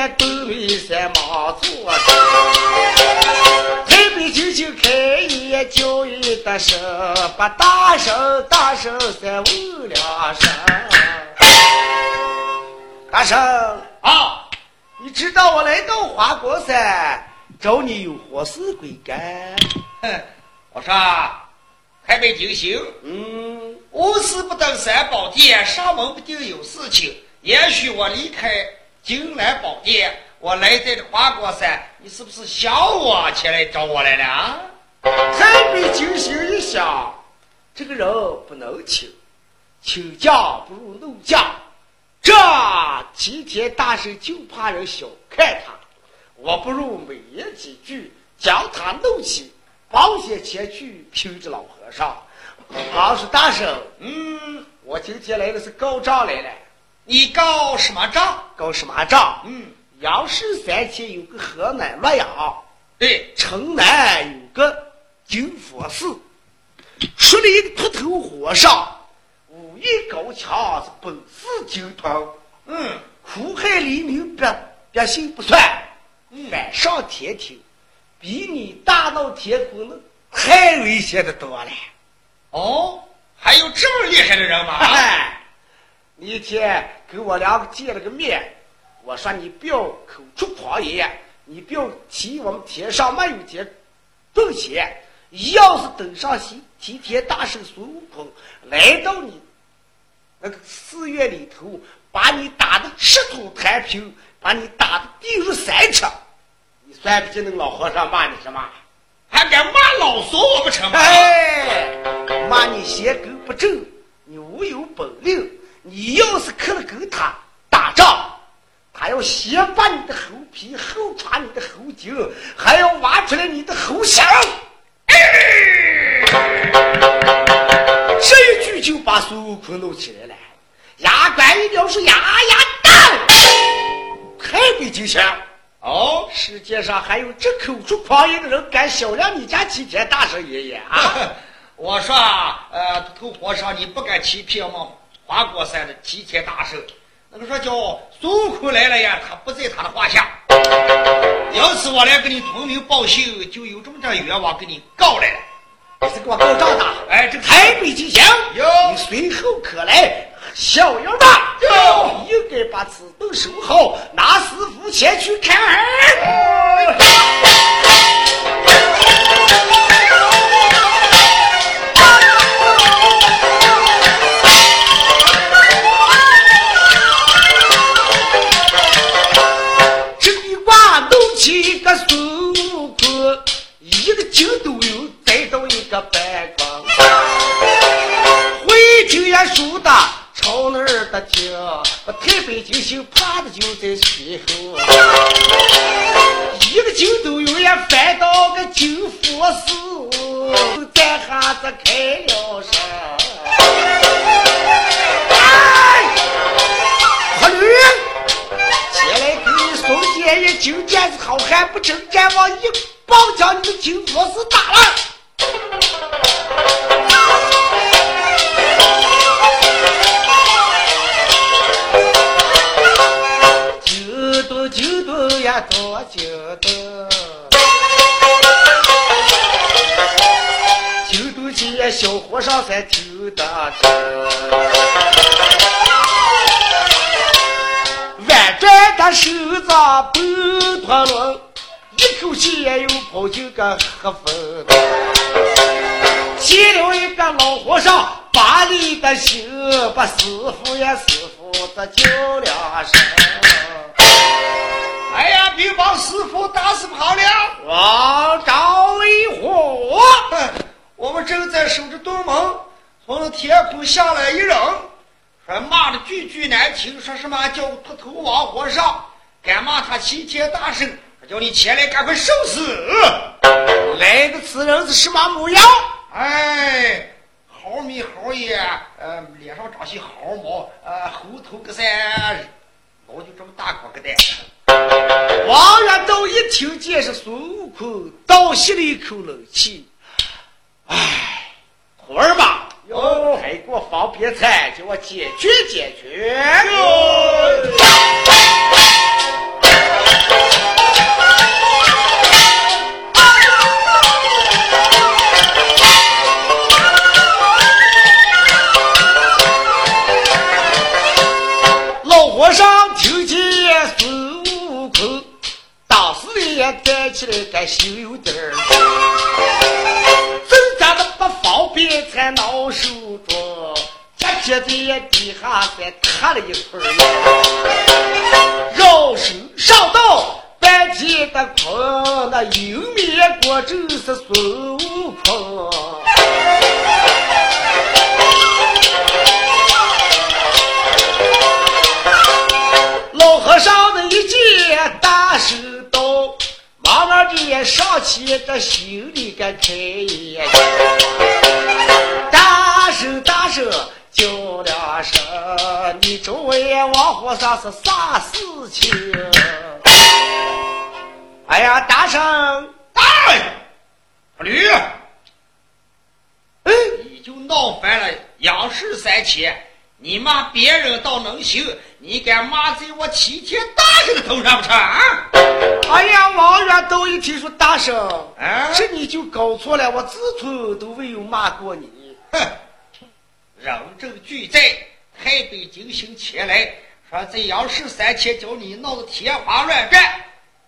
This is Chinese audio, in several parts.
也东北山忙做台北九九开业教育的声，把大声大声三问两声。大声啊！你知道我来到花果山找你有何事归干？哼，我说台北九星，嗯，无事不登三宝殿，上门不定有事情。也许我离开金兰宝殿，我来在这花果山，你是不是想我前来找我来了啊？台北九星一想，这个人不能请，请假不如弄假。这齐天大圣就怕人小看他，我不如美言几句，将他弄起，保险前去拼着老和尚。老是大圣，嗯，我今天来的是告状来了。你告什么状？告什么状？嗯，杨氏三天有个河南洛阳，对，城南有个金佛寺，出了一个秃头和尚。武艺高强，是本事精通。嗯，苦海黎民百百姓不算，反上天庭，比你大闹天宫那太危险的多了。哦，还有这么厉害的人吗？哎，你一天跟我两个见了个面，我说你不要口出狂言，你不要提我们天上没有钱挣钱。要是登上西齐天大圣孙悟空来到你那个寺院里头，把你打的赤土弹平，把你打的地如三尺，你算不清那个老和尚骂你什么？还敢骂老孙我不成吗？哎，骂你鞋跟不正，你无有本领。你要是去了跟他打仗，他要先把你的猴皮，后抓你的猴颈，还要挖出来你的猴心。这一句就把孙悟空弄起来了，牙关一条是牙牙大，太没精神。哦，世界上还有这口出狂言的人，敢小量你家齐天大圣爷爷啊！我说啊，呃，头和尚，你不敢欺骗吗花果山的齐天大圣。那个说叫孙悟空来了呀，他不在他的话下。要是我来给你通名报信，就有这么点冤枉给你告来了。你是给我告状的？哎，这台北吉祥，有你随后可来逍遥的，有应该把此等收好，拿师傅前去看。这一个筋都有，再到一个半光。会听也输的，朝那儿的听，把台北金星怕的就在随后。一个筋都有也翻到个金佛寺，咱哈子开了声。哎，花驴。前来给你送建议，金剑子好汉不争战，往一棒将你的金佛寺打了。九度九度呀，多九度，九度节小和尚才听得清。弯转的手子奔陀轮，一口气也又跑进个黑风。见了一个老和尚，把你的心，把师傅呀师傅的叫两声。哎呀，别把师傅打死跑了！王昭为火，我们正在守着东门，从那天空下来一人，还骂的句句难听，说什么叫秃头王和尚，敢骂他齐天大圣，叫你前来赶快受死！来的此人是什么模样？哎，好米好眼，呃，脸上长些毫毛，呃，猴头个三，脑就这么大个个的。王元道一听见是孙悟空，倒吸了一口冷气。哎，徒儿吧，哟还给我放别菜，叫我解决解决。是啥事情？哎呀，大圣，大驴，哎，你就闹翻了杨氏三千。你骂别人倒能行，你敢骂在我齐天大圣的头上不成？哎呀，王元都一听说大圣，啊，这你就搞错了，我自从都没有骂过你。哼，人证俱在，太北京行前来，说这杨氏三千叫你闹得天花乱坠，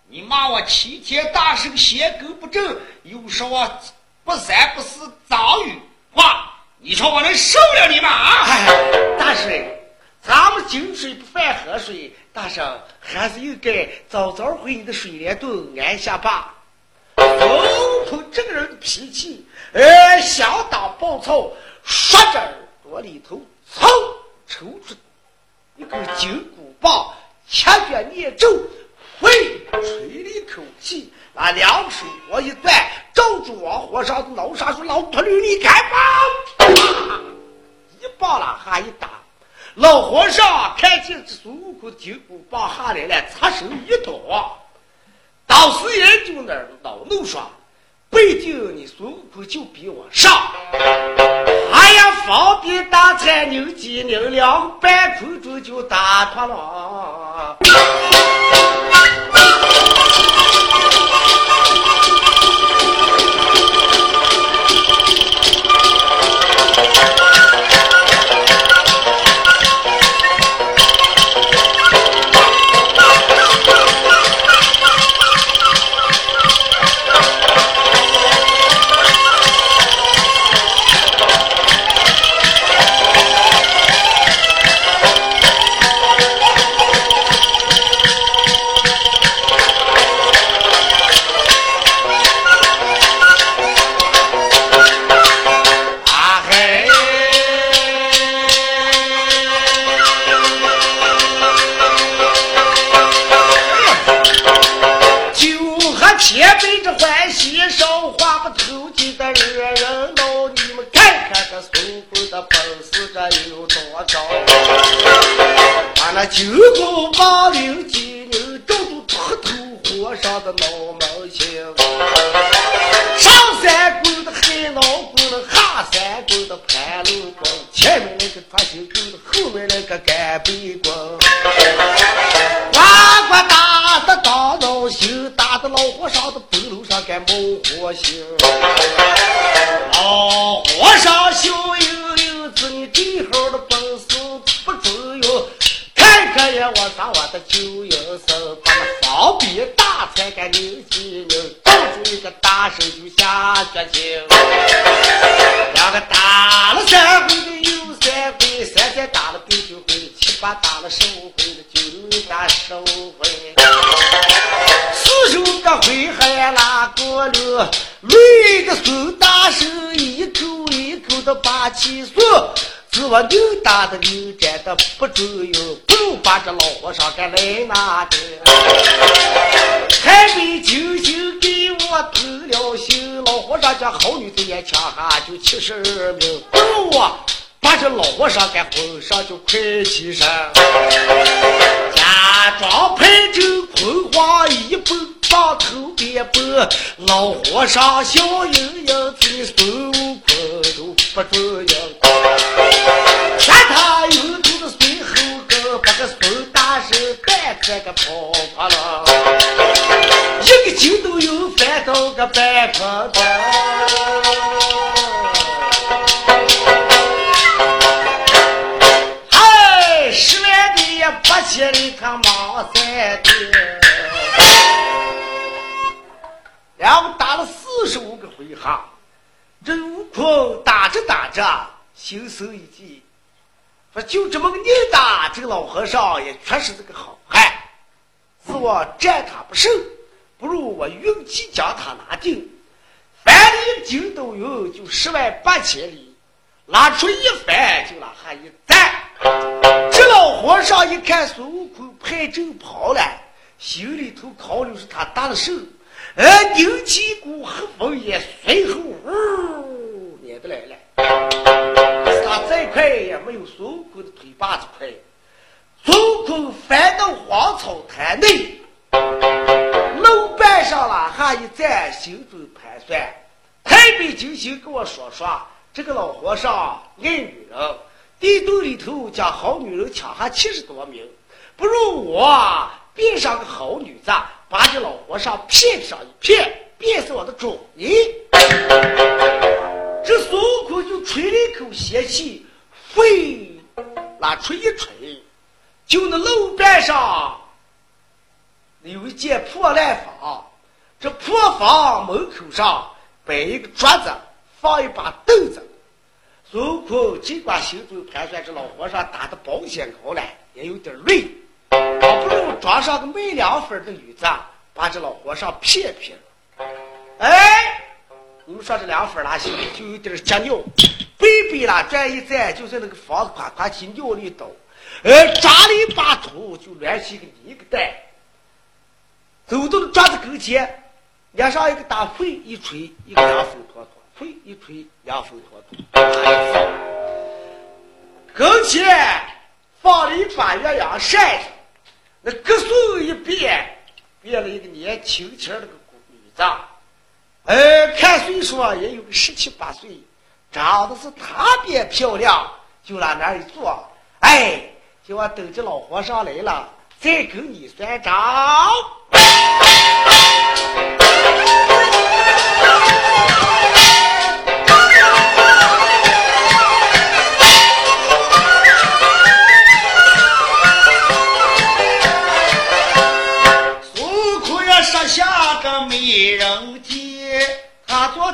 你骂我齐天大圣邪根不正，又说我不三不四脏语话。你说我能受了你吗？啊！哎，大圣，咱们井水不犯河水，大圣还是应该早早回你的水帘洞安下吧。悟空这个人的脾气，呃，相当暴躁，说着耳朵里头，噌抽出一根金箍棒，掐着念咒，嘿吹了一口气。把两手我一攥，照住王和尚的脑上说：“老秃驴，你开棒！”一棒了，哈一打。老和尚看见这孙悟空的金箍棒下来了，擦手一躲。当时也就那恼怒说：“不一定你孙悟空就比我上。”哎呀，方便大餐牛鸡牛两半空中就打脱了。背篓上干冒火星，老和尚笑盈盈，子你这号的本事不中用。看看呀，我上我的九阴身，把那方便大才给牛鸡牛，照住一个大手就下决心。两个打了三回的又三回，三天打了第九回，七八打了十五回的九打十五回。回还拉过了，累的孙大圣一口一口的把气说。自我牛打的牛站的不中用，不如把这老和尚给来拿的。还没九星给我偷了心，老和尚家好女子也枪下就七十二名，不如我把这老和尚给混上就快起身。假装派着坤煌一蹦往头边蹦，老和尚笑盈盈，听孙悟空都不中用。看他有头的随后跟，把个孙大圣带这个跑跑了，一个筋都有翻到个半空的。嗨，十万的也不千里他忙三的。然后打了四十五个回合。这悟空打着打着，心生一计，说就这么个年大，这个老和尚也确实是个好汉，是我战他不胜，不如我运气将他拿定。凡里金都有，就十万八千里，拿出一番就拿下一战。这老和尚一看孙悟空派阵跑了，心里头考虑是他打了胜。呃，拧起一股黑风也随后呜撵得来了。他再快也没有孙悟空的腿把子快。孙悟空翻到荒草滩内，路半上了，还一站，心中盘算：太北金星跟我说说，这个老和尚爱女人，地洞里头将好女人抢下七十多名，不如我变上个好女子。把这老和尚骗上一骗，便是我的主意。这孙悟空就吹了一口仙气，飞拉出一吹，就那楼板上有一间破烂房，这破房门口上摆一个桌子，放一把凳子。孙悟空尽管心中盘算，这老和尚打的保险高了，也有点累。倒不如装上个卖凉粉的女子，把这老和尚骗骗。哎，你们说这凉粉哪行？就有点结尿，背背了转一转，就在那个房子夸夸起尿里倒。呃，抓了一把土，就乱起一个泥个蛋。走到了桌子跟前，脸上一个大灰一吹，一个凉风坨坨，灰一吹，凉风坨坨。跟前放了一把鸳鸯扇子。那歌颂一变，变了一个年轻轻的个女子，呃，看岁数也有个十七八岁，长得是特别漂亮，就往那儿一坐，哎，就我等着老和尚来了，再跟你算账。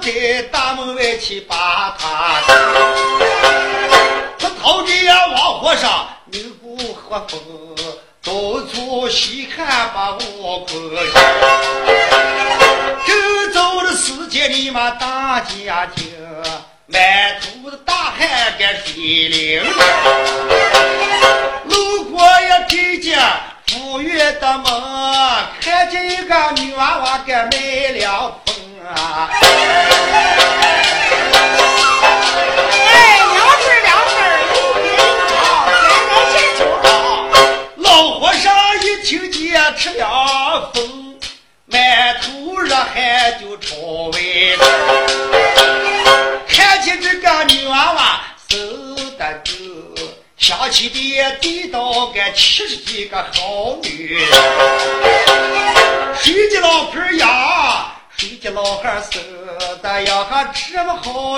在大门外去把他，他头顶呀王和尚，牛骨和风，到处细看把悟空。周遭的时间里嘛大家庭，满头的大汗干水淋。路过呀这家富裕的门，看见一个女娃娃给卖凉风。啊！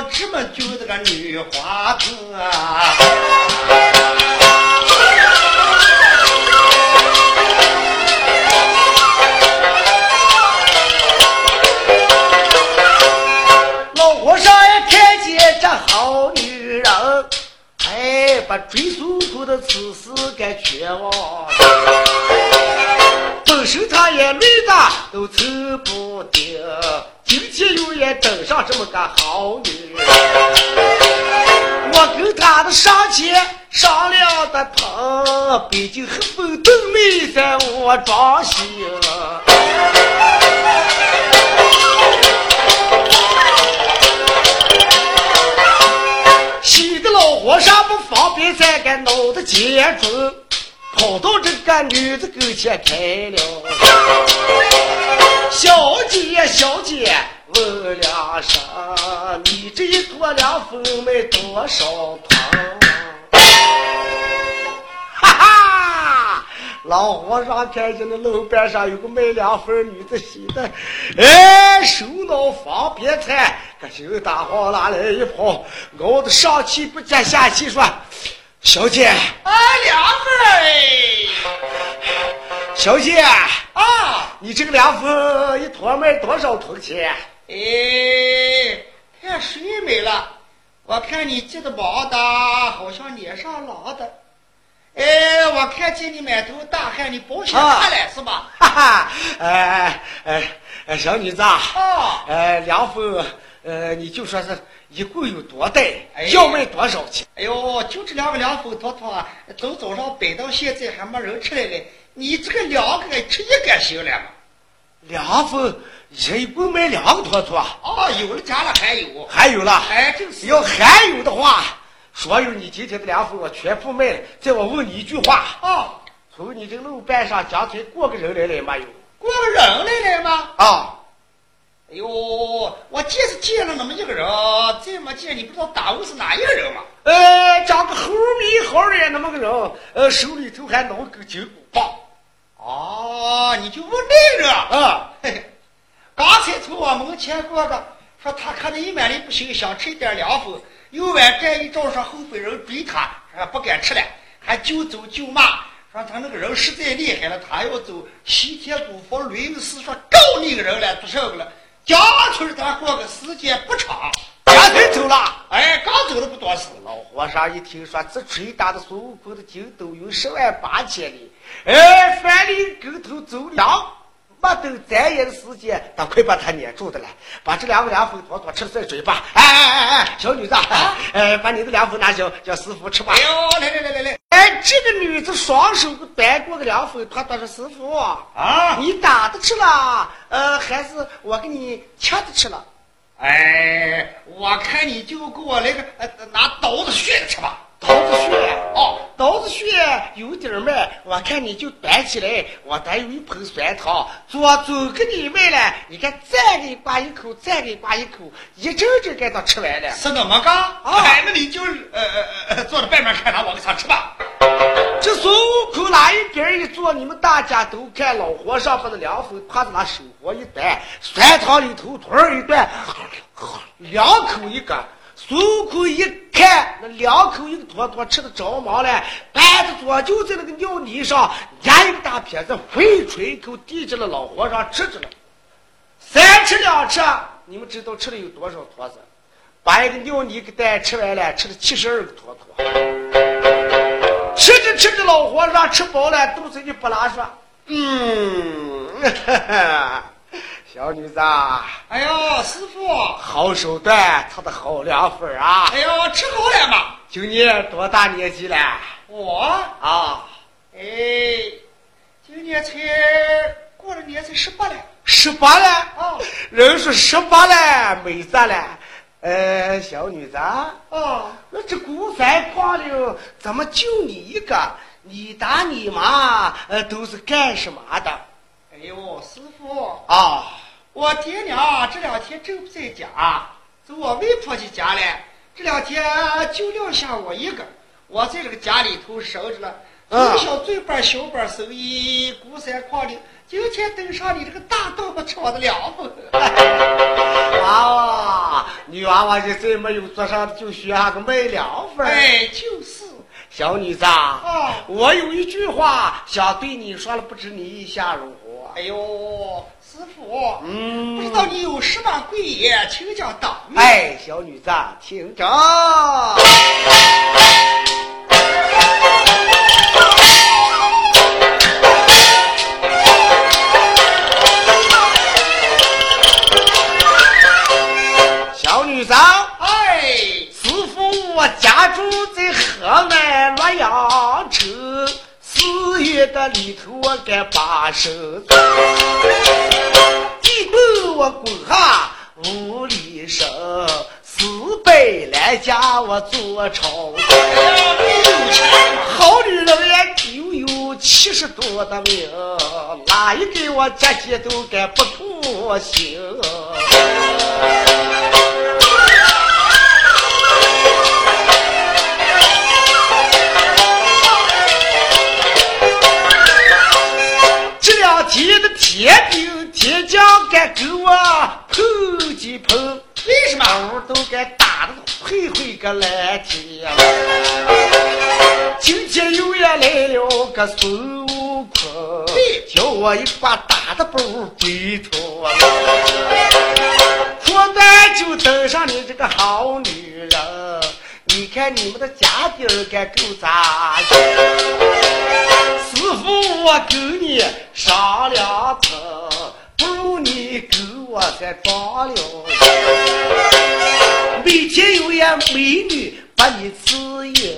这么就这个女花子啊！老和尚也看见这好女人，哎，把追孙悟空的此事给全忘本身他也累的都走不定，今天又也等上这么个好女人。疼，毕竟黑风都没在我庄心。西的老和尚不方便在个脑袋前中。跑到这个女子跟前开了，小姐小姐问两声，你这一坨凉粉卖多少糖？老和尚看见那路边上有个卖凉粉女的洗的，哎，手脑方便菜，可就大慌拿来一泡，熬得上气不接下气，说。小姐，啊，凉粉儿小姐啊，你这个凉粉一坨卖多少铜钱？哎，看谁没了！我看你记得忙的，好像脸上老的。哎，我看见你满头大汗，你保险看来是吧？哈哈，哎哎哎，小女子啊，哦，呃，凉粉，呃，你就说是一共有多袋哎，要卖多少钱？哎呦，就这两个凉粉坨坨，从早上摆到现在还没人吃来嘞。你这个两个吃一个行了吗？凉粉一共卖两个坨坨，哦，有了加了还有，还有了，哎，就是要还有的话，所有你今天的凉粉我全部卖了。再我问你一句话，啊，从你这个路半上将才过个人来了没有？过个人来了吗？啊，哎呦，我见是见了那么一个人，再没见你不知道打我是哪一个人吗？呃，长个猴眉猴脸那么个人，呃，手里头还拿个金箍棒，哦，你就问那个人。啊，嘿嘿，刚才从我门前过的，说他看你一满脸不行，想吃一点凉风，又往这一照说后辈人追他，说不敢吃了，还就走就骂，说他那个人实在厉害了，他要走西天古佛律师说告那个人了做什么了？讲村他过个时间不长，家才走了。哎，刚走了不多时。老和尚一听说这锤打的孙悟空的筋斗有十万八千里，哎，翻林跟头走两没等眨眼的时间，他快把他撵住的了，把这两个凉粉坨坨吃了再嘴巴。哎哎哎哎，小女子，哎，把你的凉粉拿叫叫师傅吃吧哎。呦，来来来来来，哎，这个女子双手端过个凉粉，她她说师傅啊你打的吃了，呃，还是我给你切的吃了？哎，我看你就给我来个呃拿刀子削着吃吧。刀子血哦，刀子血有点慢，我看你就端起来，我得有一盆酸汤，左走给你卖了，你看再给刮一口，再给刮一口，一阵阵给他吃完了。是那么个？哎，那你就呃呃呃坐在外面看他，我给他吃吧。这孙悟空哪一边一坐，你们大家都看老和尚把那凉粉趴在那手活一端，酸汤里头突儿一端，两口一个。孙悟空一看，那两口一个坨坨吃的着忙了，盘子左就在那个尿泥上压一个大撇子，回吹一口递着了老和尚吃着了。三吃两吃，你们知道吃了有多少坨子？把一个尿泥给蛋吃完了，吃了七十二个坨坨。吃着吃着，老和尚吃饱了，肚子里不拉说：“嗯，哈 哈小女子啊，哎呦，师傅，好手段，他的好凉粉啊！哎呦，吃好了嘛？今年多大年纪了？我，啊，哎，今年才过了年才十八了。十八了。哦人说十八了，没咋了。呃，小女子啊，哦，那这孤山矿里怎么就你一个？你打你妈，呃，都是干什么的？哎呦，师傅，啊，我爹娘这两天正不在家，走我外婆家家了。这两天就撂下我一个，我在这个家里头守着了。嗯从小做本小板生意，孤山矿里，今天登上你这个大道不吃我的凉风。娃 娃，女娃娃就再没有做上，就学下个卖凉粉。哎，就是。小女子啊，啊我有一句话想对你说了，不知你意下如何？哎呦，师傅，嗯不知道你有什么贵言，请讲当面。哎，小女子，请讲。小女子，哎，师傅，我家住在河南洛阳城，四月的里头我该把手走，地沟我滚下五里深，四百来家我做朝廷。好女人也就有七十多的命，哪一个我姐姐都该不妥行。这两天的天兵天的天兵天将该给我碰几碰，为什么？都该打的会会个蓝天。今天又也来了个孙悟空，叫我一把大的不回头了。说咱就登上你这个好女人，你看你们的家底儿该够咋样？师傅，我跟你商量着，我才装了。每天有眼美女把你指引，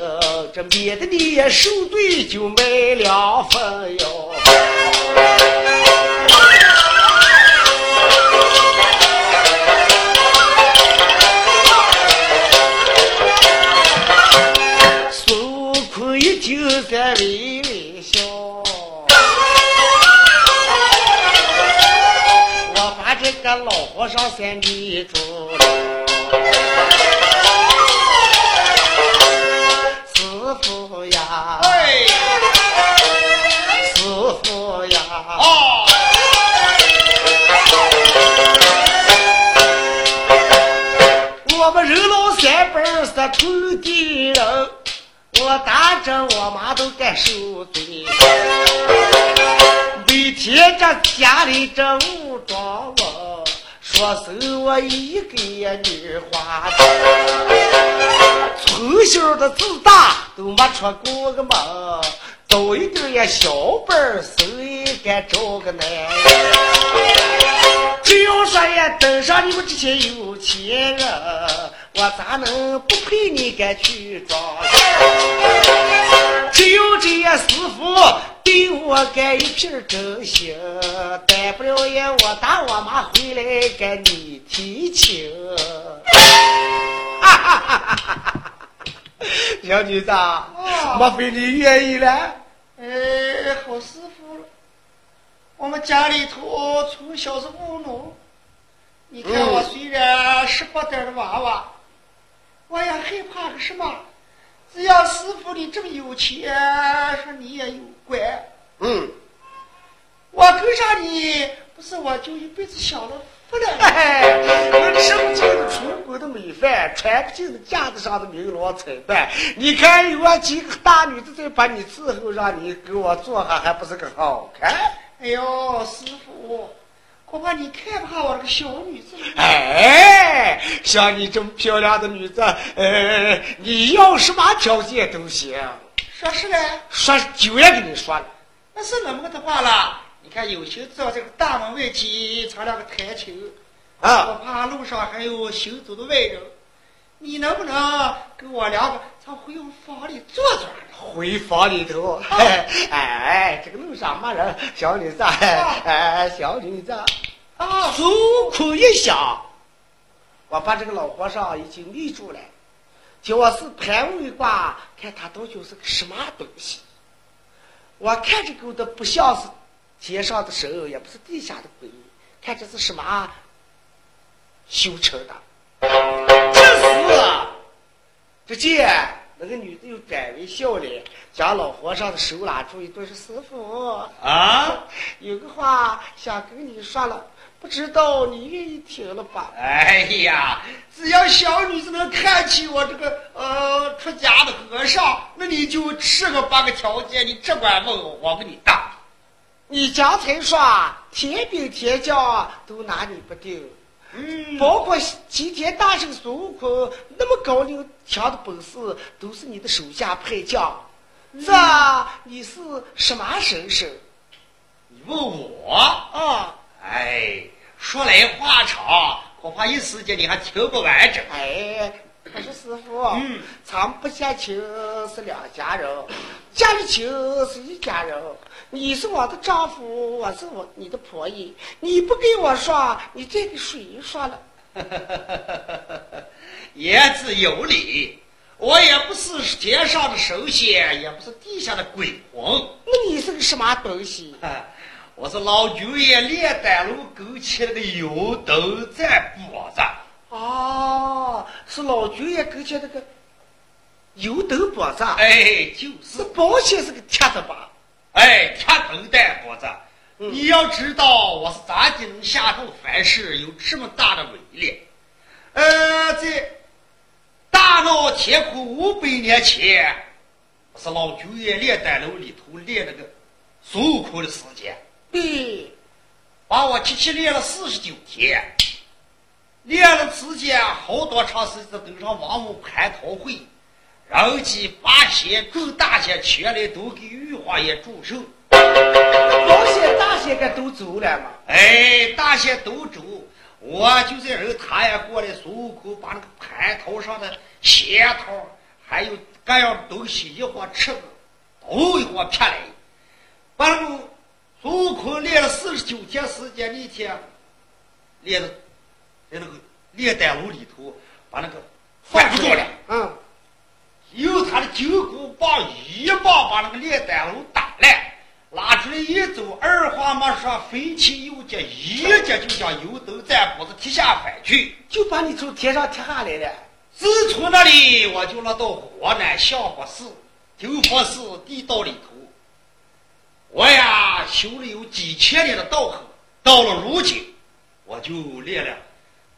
这免得你也受罪就没两分哟。这个老和尚先迷住了。师傅呀，哎，师傅呀，哦，我们人老三辈是土地人，我打着我妈都该受罪。每天这家里这武装我，说是我一个女花子，从小的自大都没出过个门，早一点也小本儿谁敢找个男人？只要说呀，登上你们这些有钱人，我咋能不陪你敢去装？只有这些师傅对我干一片真心，大不了也，我打我妈回来给你提亲。哈哈哈哈哈哈！小女子，莫非你愿意了？哎，好师傅。我们家里头从小是务农，你看我虽然十八点的娃娃，我也害怕个什么？只要师傅你这么有钱，说你也有官，嗯。我跟上你，不是我就一辈子享了福了。哎，我吃不尽的出国的美饭，穿不尽的架子上的名罗彩缎。你看有啊几个大女子在把你伺候，让你给我做下，还不是个好看？哎呦，师傅，恐怕你看不上我这个小女子。哎，像你这么漂亮的女子，呃，你要什么条件都行。说是嘞，说九爷跟你说了，那是那么个的话了。你看有心到这个大门外去唱两个台球，啊，我怕路上还有行走的外人，你能不能跟我两个上回房里坐坐？回房里头，哎 哎，这个路上没人，小女子，哎，小女子。啊，孙悟空一想，我把这个老和尚已经迷住了，叫我是盘问一卦，看他到底是个什么东西。我看这狗的不像是天上的神，也不是地下的鬼，看这是什么修成的。只见那个女的又改为笑脸，将老和尚的手拉住一顿说：“师傅，啊，有个话想跟你说了，不知道你愿意听了吧？哎呀，只要小女子能看起我这个呃出家的和尚，那你就吃个八个条件，你只管问我，我给你答。你刚才说天兵天将都拿你不定，嗯，包括齐天大圣孙悟空那么高明强的本事，都是你的手下派将。这你是什么神神你问我，啊？哎，说来话长，恐怕一时间你还听不完整。哎，可是师傅，嗯，咱们不相亲是两家人，家里亲是一家人。你是我的丈夫，我是我你的婆姨。你不跟我说，你再给谁说了？言之有理，我也不是天上的神仙，也不是地下的鬼魂，那你是个什么东西？我是老九爷炼丹炉勾起那个油灯在脖子。哦，是老九爷勾起那个油灯脖子，哎，就是是，保险是个铁的吧？哎，铁灯带脖子。嗯你要知道我是咋的能下这么凡事，有这么大的威力？呃，在大闹天宫五百年前，我是老九爷炼丹炉里头炼那个孙悟空的时间。对，把我七七练了四十九天，练了之间好多长时间登上王母蟠桃会，人机八仙众大仙全来都给玉皇爷祝寿。老仙大仙个都走了嘛？哎，大仙都走，我就在人他也过来，孙悟空把那个蟠桃上的仙桃还有各样东西一伙吃了，都一伙撇来，把那个。孙悟空练了四十九天时间，那天练的在那个炼丹炉里头，把那个放不住了。嗯，用他的金箍棒一棒把那个炼丹炉打烂，拉出来一走，二话没说，飞起右脚，一脚就将油灯在脖子踢下翻去，就把你从天上踢下来了。自从那里，我就落到河南相国寺、九佛寺地道里头。我呀，修了有几千年的道行，到了如今，我就练了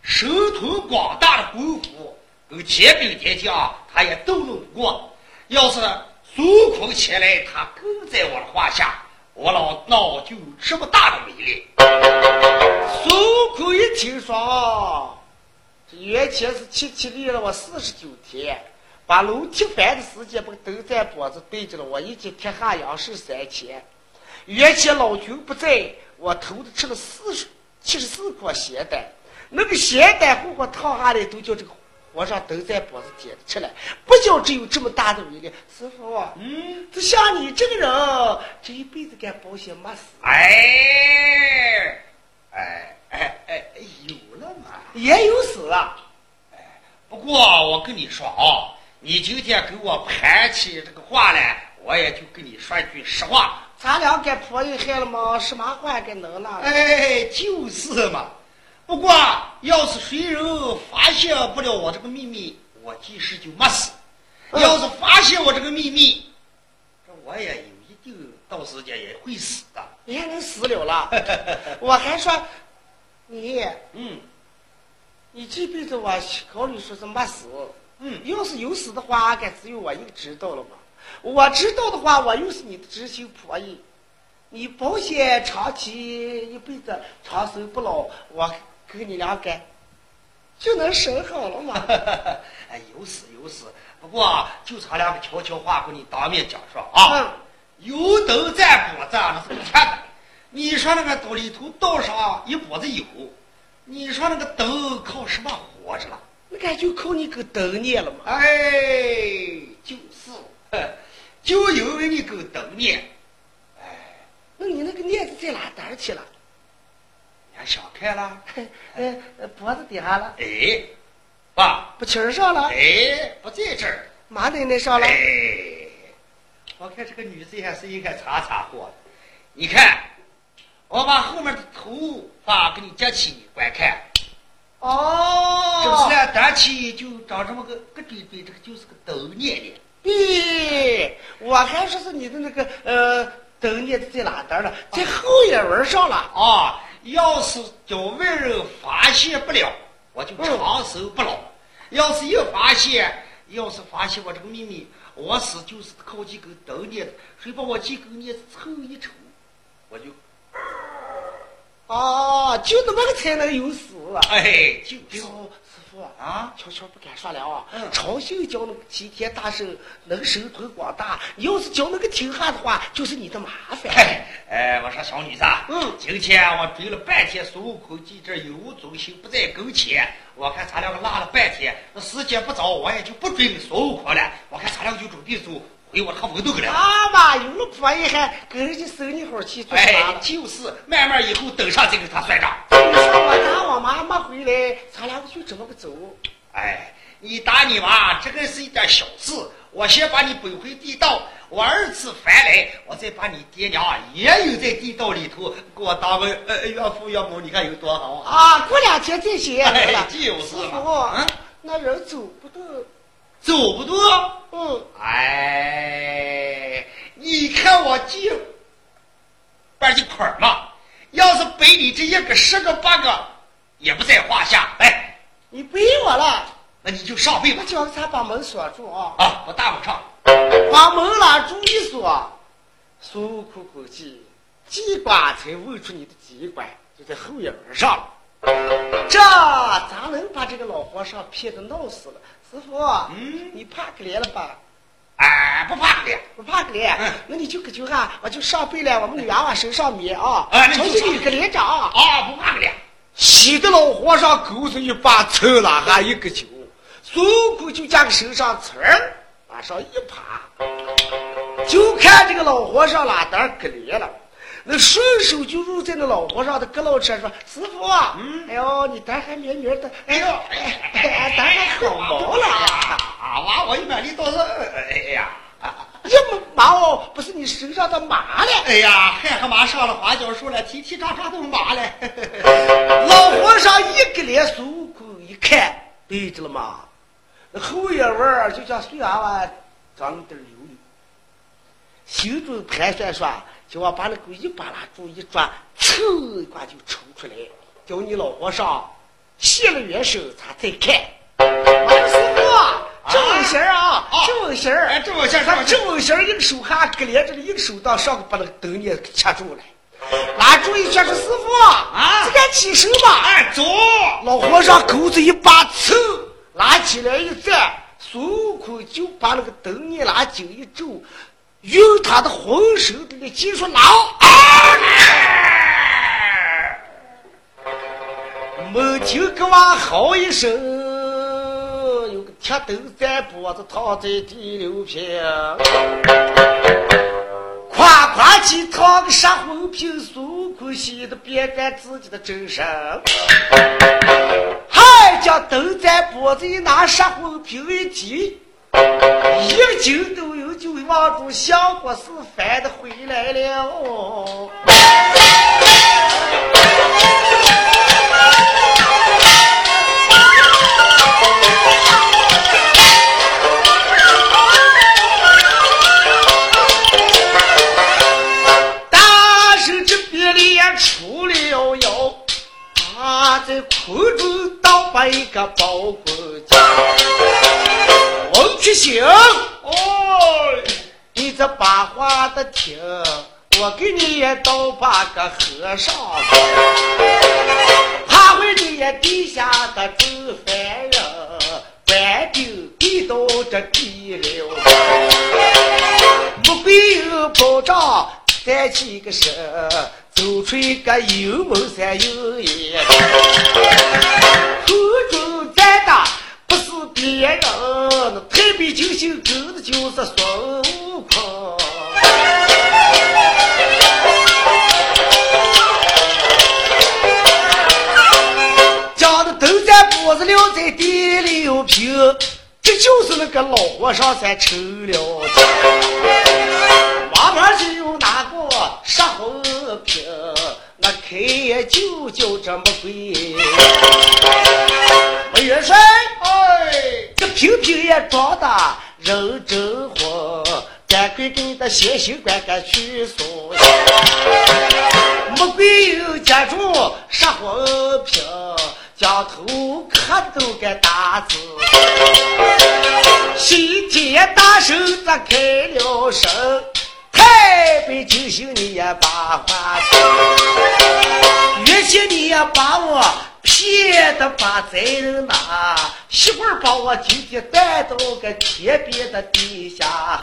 神通广大的功夫，跟天兵天将他也斗论不过。要是孙悟空前来，他更在我的话下，我老闹就有这么大的威力。孙悟空一听说，这原先是七七立了我四十九天，把楼踢翻的时间把灯在脖子对着了，我一起踢下阳是三千。原先老君不在，我偷的吃了四十七十四颗仙丹，那个仙丹糊糊烫下来，都叫这个和尚都在脖子点吃了，不叫只有这么大的威力。师傅，嗯，就像你这个人，这一辈子干保险没死。哎，哎哎哎，有了嘛？也有死啊。哎，不过我跟你说啊，你今天给我盘起这个话来，我也就跟你说一句实话。咱俩该破一害了吗？什么话该能了？哎，就是嘛。不过要是谁人发现不了我这个秘密，我即使就没死；要是发现我这个秘密，这我也有一定到时间也会死的。你还能死了了？我还说你，嗯，你这辈子我考虑说是没死。嗯，要是有死的话，该只有我一个知道了吧。我知道的话，我又是你的知心婆姨，你保险长期一辈子长生不老，我跟你俩改就能生好了嘛。哎，有死有死，不过就差两个悄悄话跟你当面讲说啊。油灯在脖子那是天的，你说那个兜里头倒上一脖子油，你说那个灯靠什么活着了？那该就靠你个灯念了嘛。哎，就是。就因为你个灯念，哎，那你那个念子在哪儿去了？俺想开了，哎，脖子底下了。哎，爸，不气儿上了。哎，不在这儿，马奶奶上了。哎，我看这个女子还是应该擦擦火。你看，我把后面的头发给你夹起，观看。哦，这不是端起就长这么个个堆堆，这个就是个灯念念。对，我还说是你的那个呃灯念在哪儿了，在后眼纹上了啊！要是叫外人发现不了，我就长寿不老；要是一发现，要是发现我这个秘密，我死就是靠几根灯念，谁把我几根镊子凑一抽，我就啊，就那么个才能有死啊！哎，就就。啊，悄悄不敢说了啊！嗯，长信教那个齐天大圣能神通广大，你要是教那个秦汉的话，就是你的麻烦。哎，我说小女子，嗯，今天我追了半天孙悟空，记这有无踪形不在跟前，我看咱两个拉了半天，那时间不早，我也就不追孙悟空了。我看咱两个就准备走回我他文洞去了。啊嘛，有了婆姨还跟人家生你好气，做啥就是，慢慢以后等上再跟他算账。你说我打我妈没回来，咱俩就这么个走。哎，你打你妈，这个是一点小事。我先把你背回地道，我儿子返来，我再把你爹娘也有在地道里头，给我当个呃岳父岳母，你看有多好啊！过两天再写哎。就是师傅，嗯，那人走不动，走不动。嗯，哎，你看我这半斤块嘛，要是背你这一个十个八个，也不在话下。哎。你背我了，那你就上背吧。我叫他把门锁住啊！啊，我大门上，把门拉住一锁，孙悟空估计机关才问出你的机关就在后眼上了。这咋能把这个老和尚骗得闹死了？师傅，嗯，你怕可怜了吧？哎，不怕脸，不怕可怜。那你就可就哈，我就上背了我们女娃娃身上面啊，重新一个连长啊，不怕脸。喜得老和尚狗子一把抽了还一个酒，孙悟空就将身上刺儿往上一爬，就看这个老和尚拉单可怜了。那顺手就入在那老和尚的胳膊上，说：“师傅啊，哎呦，你胆还绵绵的，哎呦，哎，胆还好毛了呀！娃我一买你倒是，哎呀，这么毛，不是你身上的麻了？哎呀，害和马上了花椒树了，提提叉叉都麻了。老和尚一个脸，孙悟空一看，对着了嘛，那后眼弯儿就像碎娃娃长点油油，心中盘算说。叫我把那个一把拉住一抓，噌一刮就抽出来。叫你老和尚谢了元首，咱再看。师傅，正文仙啊，正文仙儿，正文仙他正文仙一个手还搁连着一个手当上把那个灯也掐住了。拉住一圈说：“师傅啊，这该起手吧？”哎，走。老和尚钩子一把刺拉起来一站，孙悟空就把那个灯一拉紧一皱。用他的浑身的技术挠，猛听个娃嚎一声，有个铁头在脖子躺在第六平，夸夸起躺个杀魂瓶，孙悟空喜得别干自己的真身，还将头在脖子一拿杀魂瓶一提。一斤都有就望住相国是翻的回来了。大圣这边里也出了妖，他在空中倒把一个包裹巾。王七星，哦，你这把话的听，我给你也倒把个和尚，他会你也地下的真凡人，官兵地到这地了，不必有保障，三七个身，走出一个油门山有眼，口中站的。别人，那太白金星跟的就是孙悟空。讲的都在脖子了，在地里有平，这就是那个老和尚才成了。往边就又拿过杀魂瓶，那开就就这么贵。装的人真活，赶快给你的先行官赶去送。穆桂英家住杀魂瓶，江头可都该打字。西天大圣咋开了声？太北九星你也把话听，原先你也把我。骗得把贼人拿，媳妇儿把我今天带到个天边的地下。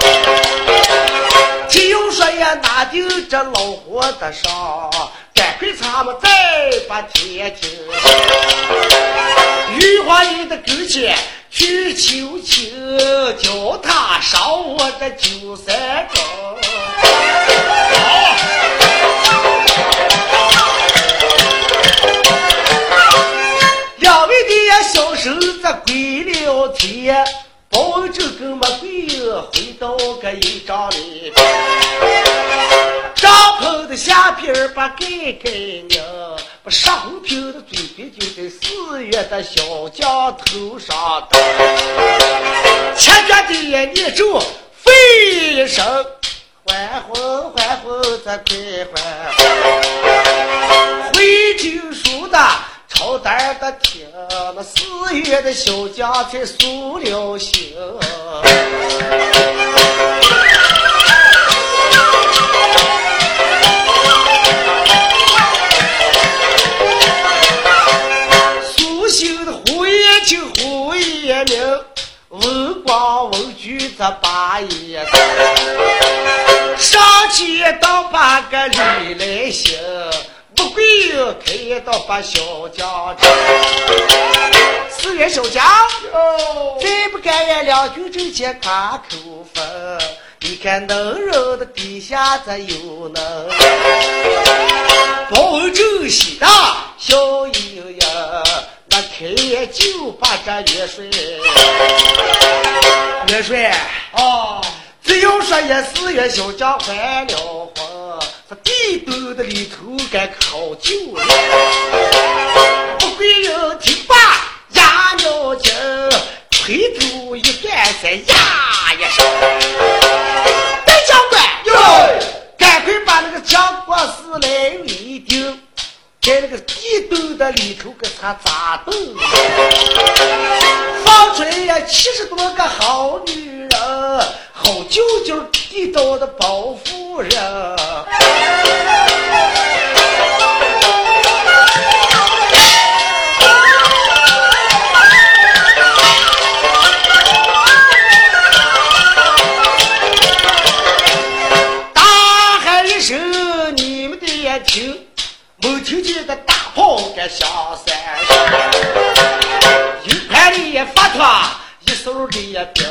听说呀拿定这老货的伤，赶快咱们再把天听。玉皇爷的跟前去求情，叫他上我的九三庄。小了天，保这个么鬼回到个营帐里，帐篷的下边把盖盖拧，把杀红瓶的嘴边就在四月的小江头上戴，前脚的也念咒，飞一声，欢呼欢呼咱快欢，会经书的。好歹的听那四月的小家，才素了心。素心的胡爷就胡爷命，问官问句这八爷，上街倒八个里来行。贵开到把小将城。四月小将，再不敢言两军阵前开口分。你看能人的底下这有能，保州西大小营营，那开眼就把这元帅，元帅啊，只要说一四月小将还了地洞的里头该考究了。不贵人听罢压尿精，回头一转身呀一声。赶快把那个蒋国师来一定，在那个地洞的里头给他扎洞，放出来呀七十多个好女人，好舅舅地道的包夫人。听见大炮该响三声，一盘里发脱，一手的兵，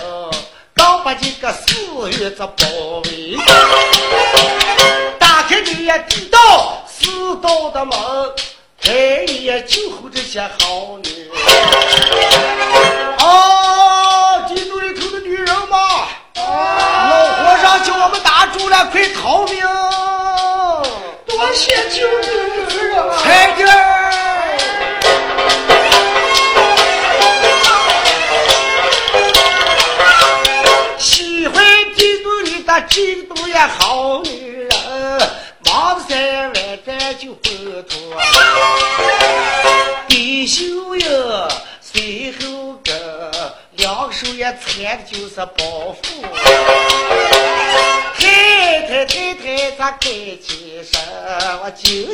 把这个四月子包围。打开这地道四道的门，开眼就候这些好女。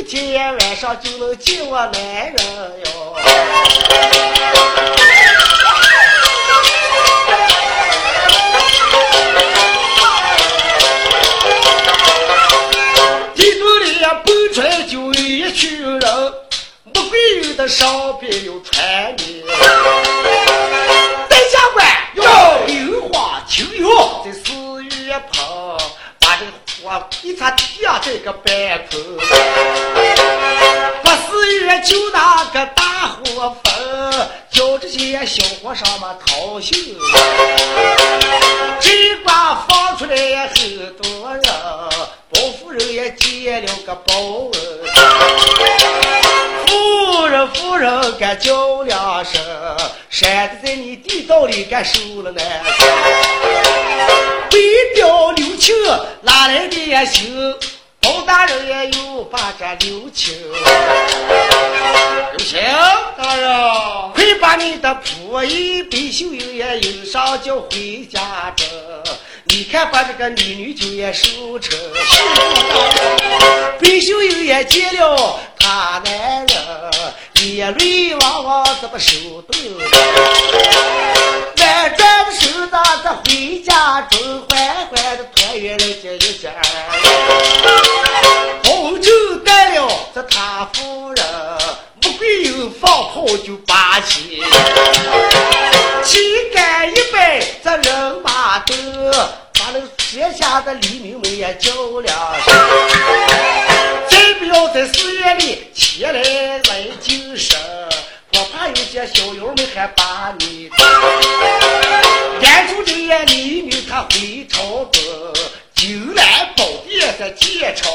今天晚上就能见我男人哟。也见了个报恩。夫人夫人敢叫两声，山子在你地道里敢收了难。为表留情，哪来的也行？包大人也有把这留情。留情，大人，快把你的仆役备秀英也迎上叫回家中。你看把这个女女就也收成。备秀英也见了他男人，眼泪汪汪怎么手动？转转的手子这回家中，缓缓的团圆了这一家。红酒带了这他夫人，没有放炮就拔起，旗杆一摆这人马都把那天下的黎民们也叫两声。再不要在寺院里前来来精神。我怕有些小妖们还把你眼住这些美女，她回朝歌，金兰宝殿在见朝。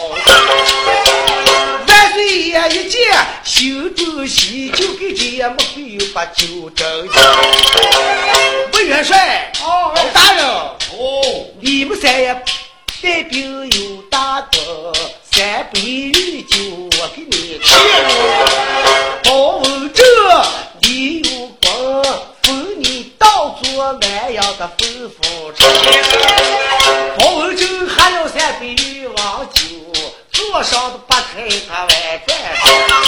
万岁爷一见，心中，把酒斟。文元帅，哦，大人，哦，你们三爷带兵有大功，三杯御酒我给你敬。包文正，你有功，封你当做南阳的吩咐城。包文正喝了三杯玉王酒，坐上的八抬他外转。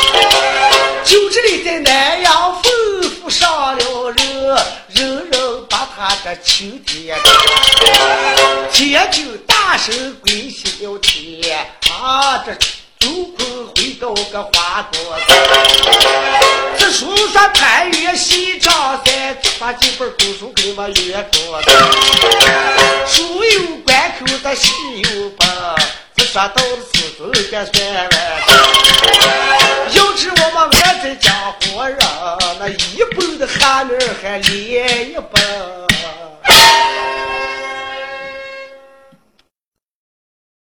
个秋天，天就大声归西了天啊！这周坤回到个花果山，这书上攀越西张山，把几本古书给我阅读。书有关口，这戏有本，这说到了四尊个算完。要知我们俺在江湖人，那一本的汉人还连一本。